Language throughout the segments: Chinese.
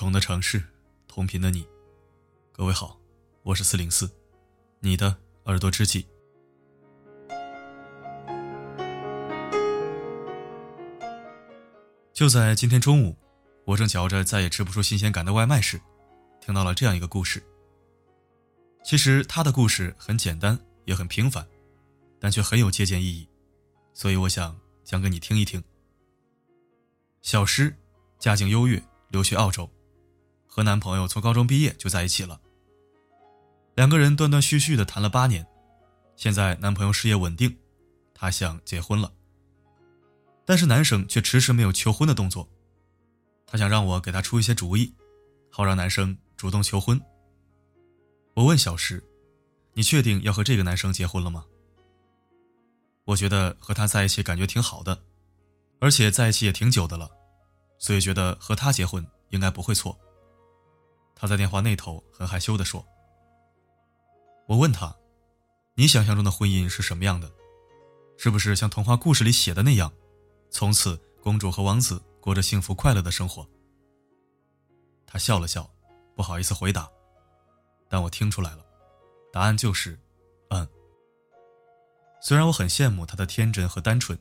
同的城市，同频的你，各位好，我是四零四，你的耳朵知己。就在今天中午，我正嚼着再也吃不出新鲜感的外卖时，听到了这样一个故事。其实他的故事很简单，也很平凡，但却很有借鉴意义，所以我想讲给你听一听。小诗，家境优越，留学澳洲。和男朋友从高中毕业就在一起了，两个人断断续续的谈了八年，现在男朋友事业稳定，她想结婚了，但是男生却迟迟没有求婚的动作，他想让我给他出一些主意，好让男生主动求婚。我问小石：“你确定要和这个男生结婚了吗？”我觉得和他在一起感觉挺好的，而且在一起也挺久的了，所以觉得和他结婚应该不会错。他在电话那头很害羞地说：“我问他，你想象中的婚姻是什么样的？是不是像童话故事里写的那样，从此公主和王子过着幸福快乐的生活？”他笑了笑，不好意思回答，但我听出来了，答案就是“嗯”。虽然我很羡慕他的天真和单纯，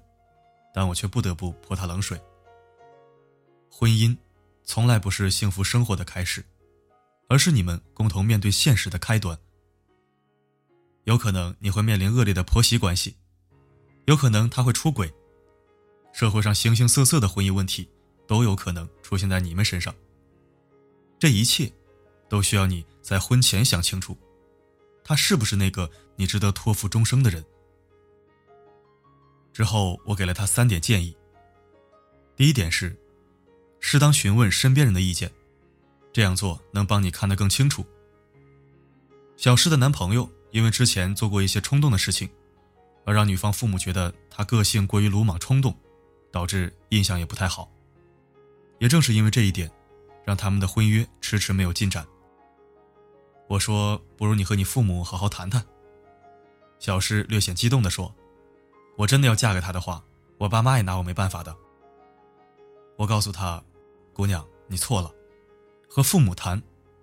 但我却不得不泼他冷水。婚姻，从来不是幸福生活的开始。而是你们共同面对现实的开端。有可能你会面临恶劣的婆媳关系，有可能他会出轨，社会上形形色色的婚姻问题都有可能出现在你们身上。这一切，都需要你在婚前想清楚，他是不是那个你值得托付终生的人。之后，我给了他三点建议。第一点是，适当询问身边人的意见。这样做能帮你看得更清楚。小诗的男朋友因为之前做过一些冲动的事情，而让女方父母觉得他个性过于鲁莽冲动，导致印象也不太好。也正是因为这一点，让他们的婚约迟迟没有进展。我说：“不如你和你父母好好谈谈。”小诗略显激动地说：“我真的要嫁给他的话，我爸妈也拿我没办法的。”我告诉他：“姑娘，你错了。”和父母谈，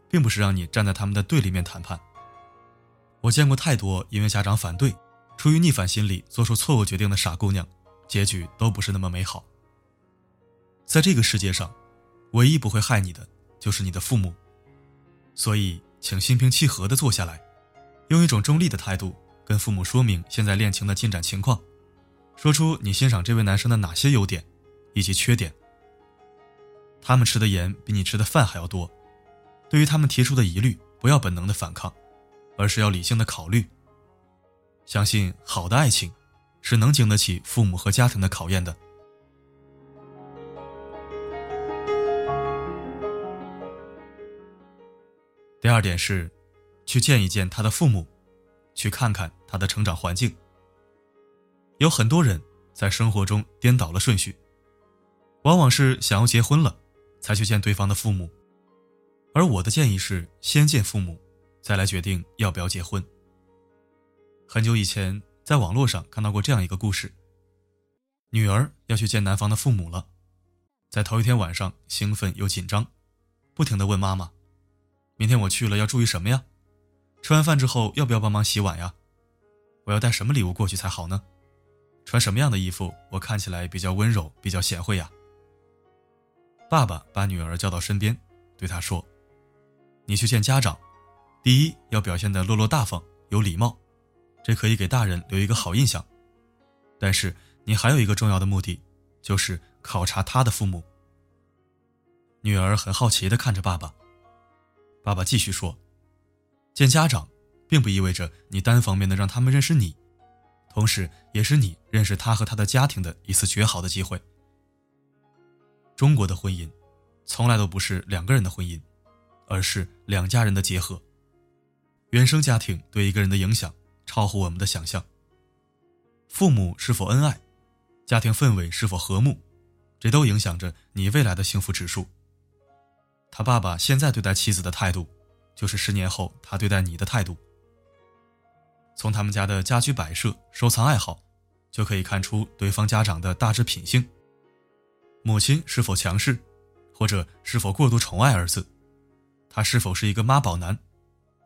并不是让你站在他们的对立面谈判。我见过太多因为家长反对，出于逆反心理做出错误决定的傻姑娘，结局都不是那么美好。在这个世界上，唯一不会害你的就是你的父母。所以，请心平气和地坐下来，用一种中立的态度跟父母说明现在恋情的进展情况，说出你欣赏这位男生的哪些优点，以及缺点。他们吃的盐比你吃的饭还要多，对于他们提出的疑虑，不要本能的反抗，而是要理性的考虑。相信好的爱情，是能经得起父母和家庭的考验的。第二点是，去见一见他的父母，去看看他的成长环境。有很多人在生活中颠倒了顺序，往往是想要结婚了。才去见对方的父母，而我的建议是先见父母，再来决定要不要结婚。很久以前，在网络上看到过这样一个故事：女儿要去见男方的父母了，在头一天晚上兴奋又紧张，不停的问妈妈：“明天我去了要注意什么呀？吃完饭之后要不要帮忙洗碗呀？我要带什么礼物过去才好呢？穿什么样的衣服我看起来比较温柔、比较贤惠呀？”爸爸把女儿叫到身边，对她说：“你去见家长，第一要表现得落落大方、有礼貌，这可以给大人留一个好印象。但是你还有一个重要的目的，就是考察他的父母。”女儿很好奇地看着爸爸。爸爸继续说：“见家长，并不意味着你单方面的让他们认识你，同时也是你认识他和他的家庭的一次绝好的机会。”中国的婚姻，从来都不是两个人的婚姻，而是两家人的结合。原生家庭对一个人的影响超乎我们的想象。父母是否恩爱，家庭氛围是否和睦，这都影响着你未来的幸福指数。他爸爸现在对待妻子的态度，就是十年后他对待你的态度。从他们家的家居摆设、收藏爱好，就可以看出对方家长的大致品性。母亲是否强势，或者是否过度宠爱儿子，他是否是一个妈宝男，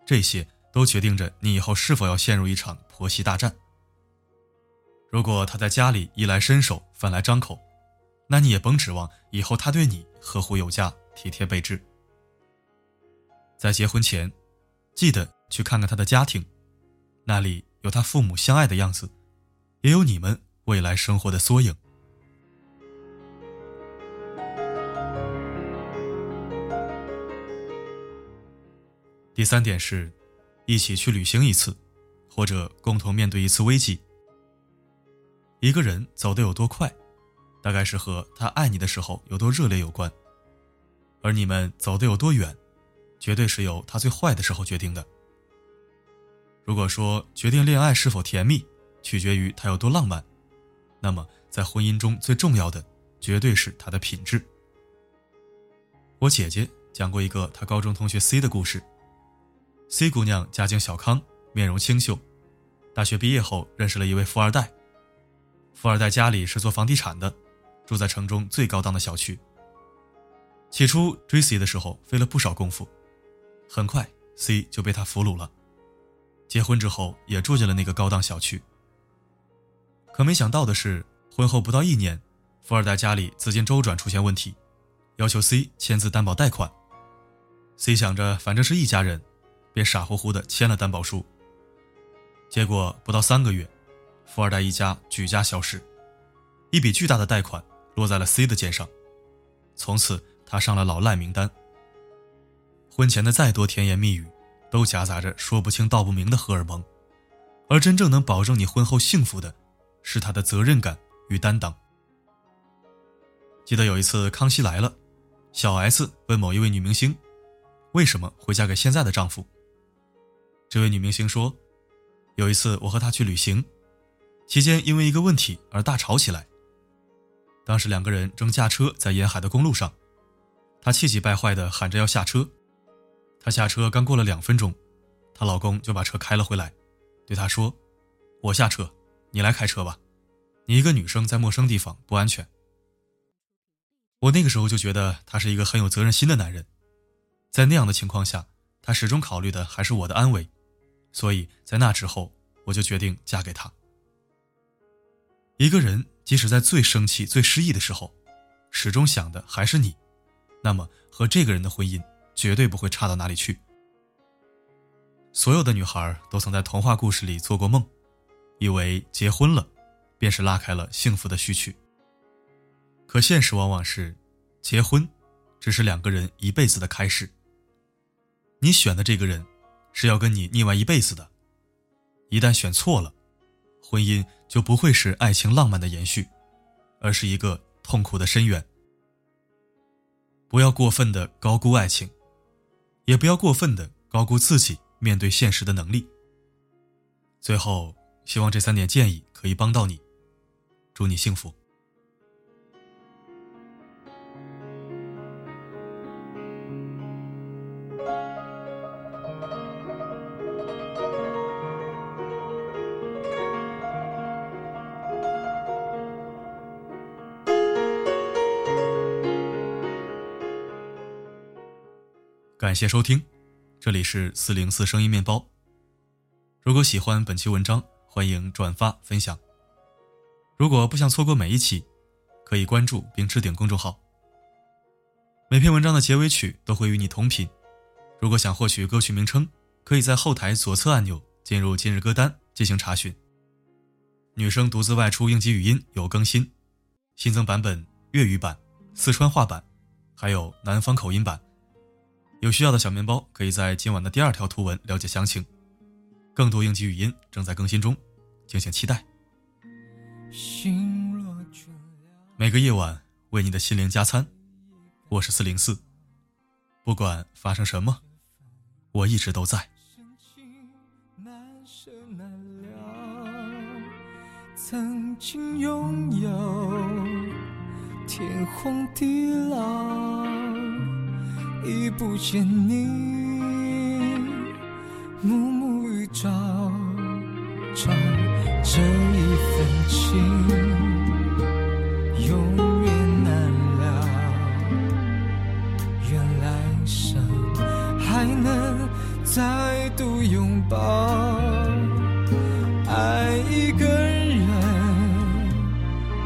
这些都决定着你以后是否要陷入一场婆媳大战。如果他在家里衣来伸手、饭来张口，那你也甭指望以后他对你呵护有加、体贴备至。在结婚前，记得去看看他的家庭，那里有他父母相爱的样子，也有你们未来生活的缩影。第三点是，一起去旅行一次，或者共同面对一次危机。一个人走得有多快，大概是和他爱你的时候有多热烈有关；而你们走得有多远，绝对是由他最坏的时候决定的。如果说决定恋爱是否甜蜜，取决于他有多浪漫，那么在婚姻中最重要的，绝对是他的品质。我姐姐讲过一个她高中同学 C 的故事。C 姑娘家境小康，面容清秀，大学毕业后认识了一位富二代。富二代家里是做房地产的，住在城中最高档的小区。起初追 C 的时候费了不少功夫，很快 C 就被他俘虏了。结婚之后也住进了那个高档小区。可没想到的是，婚后不到一年，富二代家里资金周转出现问题，要求 C 签字担保贷款。C 想着反正是一家人。便傻乎乎的签了担保书。结果不到三个月，富二代一家举家消失，一笔巨大的贷款落在了 C 的肩上，从此他上了老赖名单。婚前的再多甜言蜜语，都夹杂着说不清道不明的荷尔蒙，而真正能保证你婚后幸福的，是他的责任感与担当。记得有一次《康熙来了》，小 S 问某一位女明星，为什么会嫁给现在的丈夫？这位女明星说：“有一次，我和她去旅行，期间因为一个问题而大吵起来。当时两个人正驾车在沿海的公路上，她气急败坏地喊着要下车。她下车刚过了两分钟，她老公就把车开了回来，对她说：‘我下车，你来开车吧。你一个女生在陌生地方不安全。’我那个时候就觉得他是一个很有责任心的男人，在那样的情况下，他始终考虑的还是我的安危。”所以在那之后，我就决定嫁给他。一个人即使在最生气、最失意的时候，始终想的还是你，那么和这个人的婚姻绝对不会差到哪里去。所有的女孩都曾在童话故事里做过梦，以为结婚了，便是拉开了幸福的序曲。可现实往往是，结婚，只是两个人一辈子的开始。你选的这个人。是要跟你腻歪一辈子的，一旦选错了，婚姻就不会是爱情浪漫的延续，而是一个痛苦的深渊。不要过分的高估爱情，也不要过分的高估自己面对现实的能力。最后，希望这三点建议可以帮到你，祝你幸福。感谢收听，这里是四零四声音面包。如果喜欢本期文章，欢迎转发分享。如果不想错过每一期，可以关注并置顶公众号。每篇文章的结尾曲都会与你同频。如果想获取歌曲名称，可以在后台左侧按钮进入今日歌单进行查询。女生独自外出应急语音有更新，新增版本粤语版、四川话版，还有南方口音版。有需要的小面包可以在今晚的第二条图文了解详情。更多应急语音正在更新中，敬请期待。每个夜晚为你的心灵加餐，我是四零四。不管发生什么，我一直都在。曾经拥有天荒地老。不见你暮暮与朝朝这一份情永远难了愿来生还能再度拥抱。爱一个人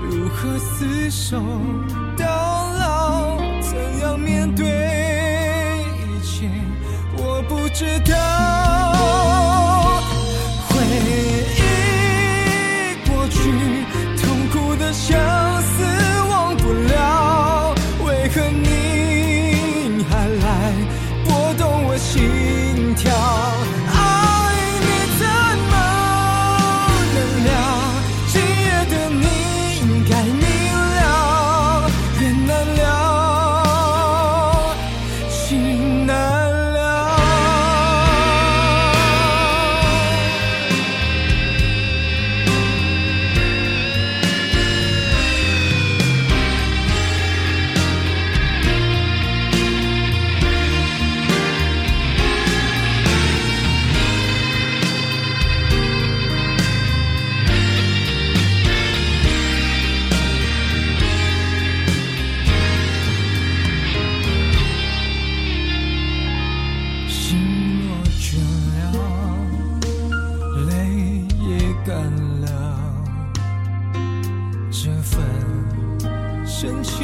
如何厮守到老怎样面对知道。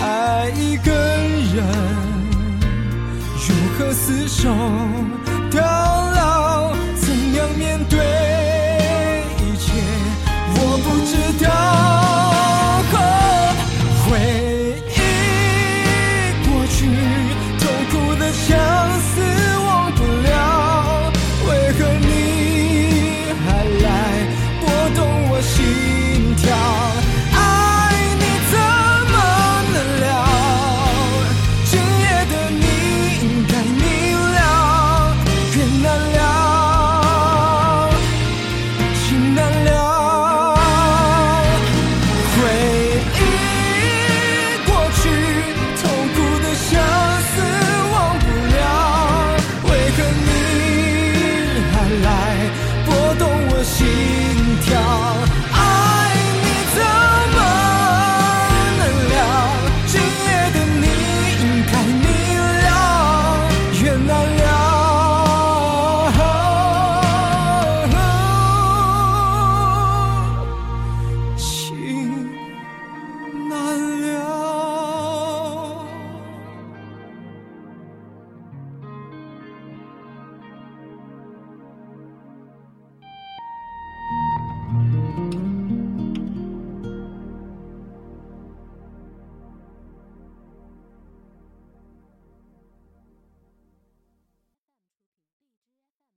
爱一个人，如何厮守到